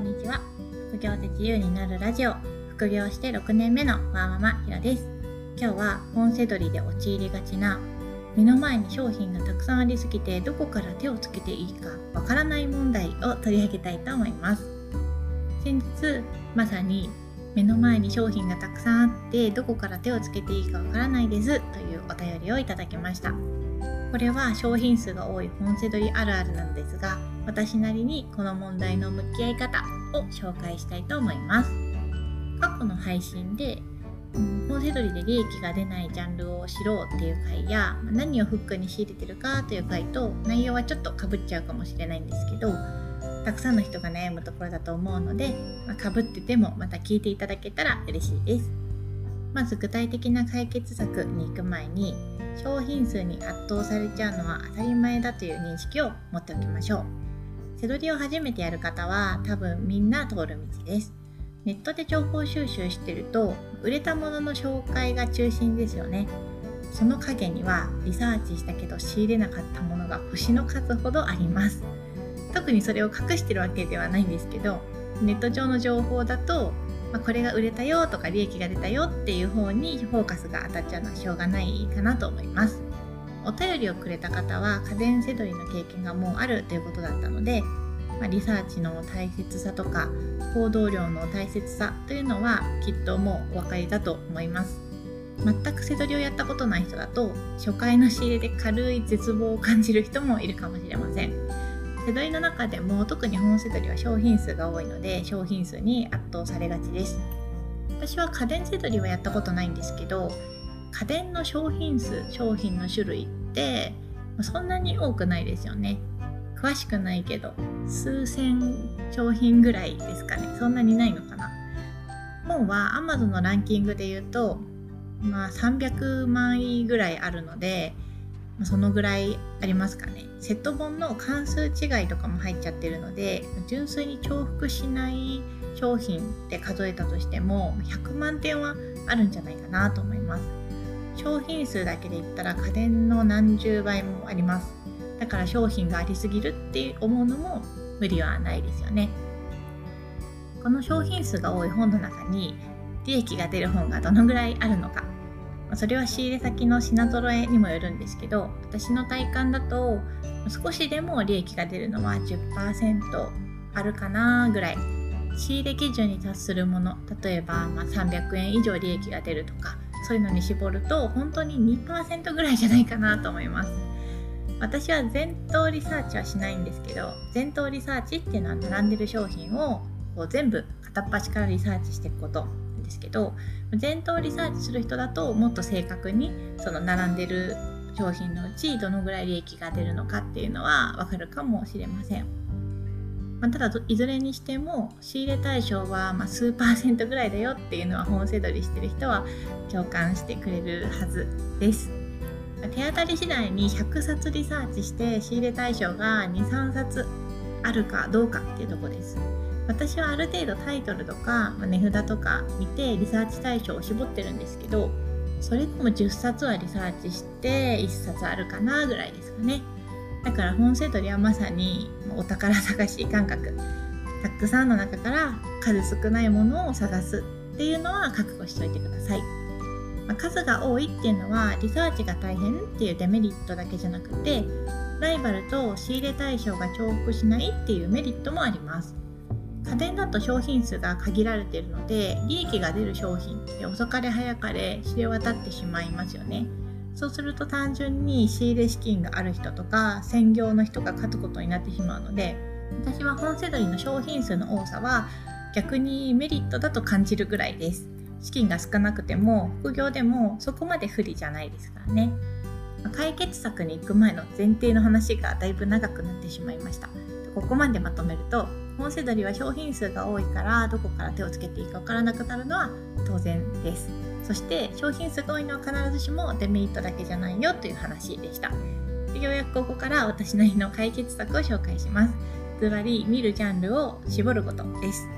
んにちは。副業で自由になるラジオ。副業して6年目のワーママひろです。今日は本セドリで陥りがちな目の前に商品がたくさんありすぎてどこから手をつけていいかわからない問題を取り上げたいと思います。先日まさに目の前に商品がたくさんあってどこから手をつけていいかわからないですというお便りをいただきました。これは商品数が多い本セドリあるあるなんですが私なりにこの問題の向き合い方を紹介したいと思います過去の配信で本セドリで利益が出ないジャンルを知ろうっていう回や何をフックに仕入れてるかという回と内容はちょっとかぶっちゃうかもしれないんですけどたくさんの人が悩むところだと思うのでかぶっててもまた聞いていただけたら嬉しいですまず具体的な解決策に行く前に商品数に圧倒されちゃうのは当たり前だという認識を持っておきましょう。背取りを初めてやる方は多分みんな通る道です。ネットで情報収集してると売れたものの紹介が中心ですよね。その陰にはリサーチしたけど仕入れなかったものが星の数ほどあります。特にそれを隠してるわけではないんですけどネット上の情報だとまあ、これが売れたよとか利益が出たよっていう方にフォーカスが当たっちゃうのはしょうがないかなと思います。お便りをくれた方は家電せどりの経験がもうあるということだったので、まあ、リサーチの大切さとか行動量の大切さというのはきっともうお分かりだと思います。全くせどりをやったことない人だと初回の仕入れで軽い絶望を感じる人もいるかもしれません。世代の中でも特に本世代は商品数が多いので商品数に圧倒されがちです私は家電せどりはやったことないんですけど家電の商品数商品の種類ってそんなに多くないですよね。詳しくないけど数千商品ぐらいですかね。そんなにないのかな。本は Amazon のランキングで言うとまあ300万位ぐらいあるのでそのぐらいありますかね。セット本の関数違いとかも入っちゃってるので純粋に重複しない商品で数えたとしても100万点はあるんじゃないかなと思います。商品数だけで言ったら家電の何十倍もあります。だから商品がありすぎるって思うのも無理はないですよね。この商品数が多い本の中に利益が出る本がどのぐらいあるのか。それは仕入れ先の品揃えにもよるんですけど私の体感だと少しでも利益が出るのは10%あるかなぐらい。仕入れ基準に達するもの例えばま300円以上利益が出るとかそういうのに絞ると本当に2%ぐらいじゃないかなと思います私は全頭リサーチはしないんですけど全頭リサーチっていうのは並んでる商品をこう全部片っ端からリサーチしていくことですけど全頭リサーチする人だともっと正確にその並んでる商品のうちどのぐらい利益が出るのかっていうのは分かるかもしれません。まあ、ただいずれにしても仕入れ対象はま数パーセントぐらいだよっていうのは本セドリしてる人は共感してくれるはずです。手当たり次第に100冊リサーチして仕入れ対象が23冊あるかどうかっていうとこです。私はある程度タイトルとか値札とか見てリサーチ対象を絞ってるんですけどそれでも10冊はリサーチして1冊あるかなぐらいですかねだから本セドリはまさにお宝探し感覚。たくさんの中から数少ないものを探すっていうのは覚悟しておいてください、まあ、数が多いっていうのはリサーチが大変っていうデメリットだけじゃなくてライバルと仕入れ対象が重複しないっていうメリットもあります。家電だと商品数が限られているので利益が出る商品って遅かれ早かれ知れ渡ってしまいますよね。そうすると単純に仕入れ資金がある人とか専業の人が勝つことになってしまうので私は本セドリの商品数の多さは逆にメリットだと感じるぐらいです。資金が少なくても副業でもそこまで不利じゃないですからね。解決策に行く前の前提の話がだいぶ長くなってしまいました。ここまでまとめると本セドリは商品数が多いからどこから手をつけていいか分からなくなるのは当然です。そして商品数が多いのは必ずしもデメリットだけじゃないよという話でした。でようやくここから私なりの解決策を紹介します。つまり見るジャンルを絞ることです。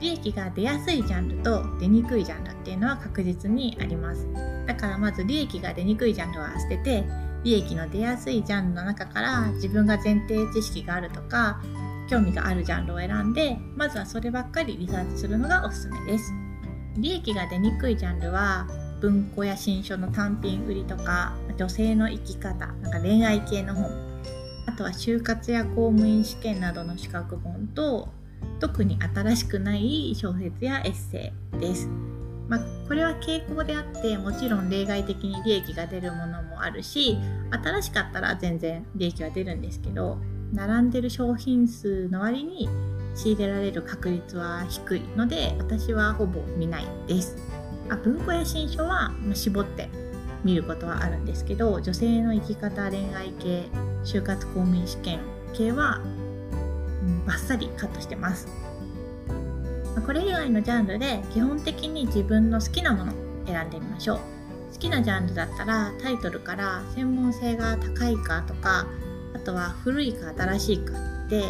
利益が出やすいジャンルと出にくいジャンルっていうのは確実にあります。だからまず利益が出にくいジャンルは捨てて利益の出やすいジャンルの中から自分が前提知識があるとか興味があるジャンルを選んでまずはそればっかりリサーチするのがおすすめです。利益が出にくいジャンルは文庫や新書の単品売りとか女性の生き方なんか恋愛系の本あとは就活や公務員試験などの資格本と特に新しくない小説やエッセイです。まあ、これは傾向であってもちろん例外的に利益が出るものもあるし新しかったら全然利益は出るんですけど並んでる商品数の割に仕入れられる確率は低いので私はほぼ見ないです。あ文庫や新書は、絞って見ることはあるんですけど女性の生き方恋愛系就活公務員試験系は、うん、バッサリカットしてます。これ以外のジャンルで基本的に自分の好きなもの選んでみましょう。好きなジャンルだったらタイトルから専門性が高いかとかあとは古いか新しいかって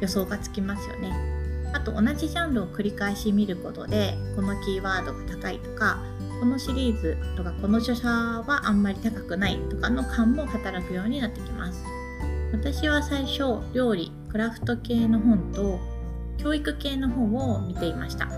予想がつきますよね。あと同じジャンルを繰り返し見ることでこのキーワードが高いとかこのシリーズとかこの著者はあんまり高くないとかの感も働くようになってきます。私は最初料理クラフト系の本と教育系の本を見ていました。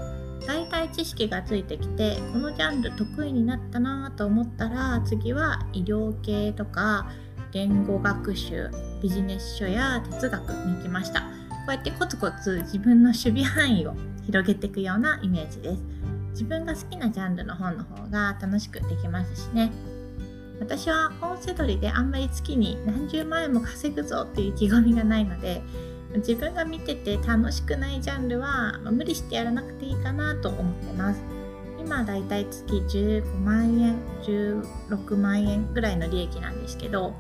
大体知識がついてきてこのジャンル得意になったなと思ったら次は医療系とか言語学習ビジネス書や哲学に行きました。うやってコツコツ自分の守備範囲を広げていくようなイメージです。自分が好きなジャンルの本の方が楽しくできますしね。私は本せどりであんまり月に何十万円も稼ぐぞっていう意気込みがないので自分が見てて楽しくないジャンルは、無理してやらなくていいかなと思ってます。今だいたい月15万円16万円ぐらいの利益なんですけど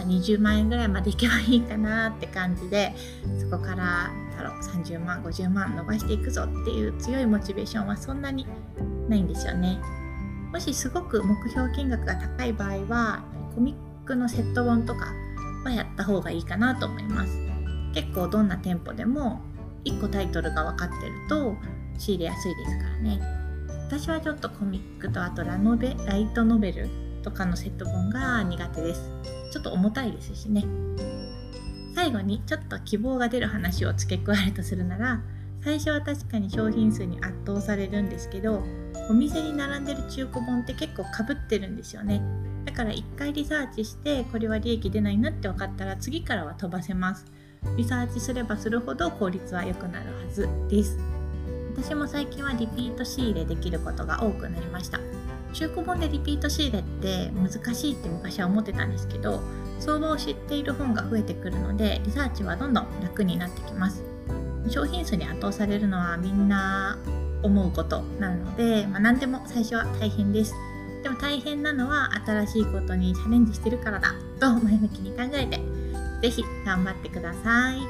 ま20万円ぐらいまでいけばいいかなって感じでそこからだろう30万50万伸ばしていくぞっていう強いモチベーションはそんなにないんですよね。もしすごく目標金額が高い場合はコミックのセット本とかはやった方がいいかなと思います。結構どんな店舗でも1個タイトルが分かってると仕入れやすいですからね。私はちょっとコミックとあとラノベライトノベルとかのセット本が苦手です。ちょっと重たいですしね。最後にちょっと希望が出る話を付け加えるとするなら最初は確かに商品数に圧倒されるんですけどお店に並んでる中古本って結構かぶってるんですよね。だから1回リサーチしてこれは利益出ないなって分かったら次からは飛ばせます。リサーチすればするほど効率は良くなるはずです。私も最近はリピート仕入れできることが多くなりました。中古本でリピート仕入れって難しいって昔は思ってたんですけど相場を知っている本が増えてくるのでリサーチはどんどん楽になってきます。商品数に圧倒されるのはみんな思うことなので、まあ、何でも最初は大変です。でも大変なのは新しいことにチャレンジしてるからだと前向きに考えて是非頑張ってください。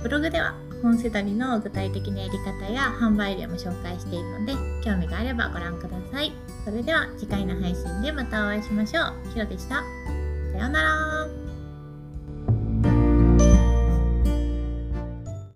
ブログでは本セドリの具体的なやり方や販売例も紹介しているので興味があればご覧くださいそれでは次回の配信でまたお会いしましょう。ひろでした。さようなら。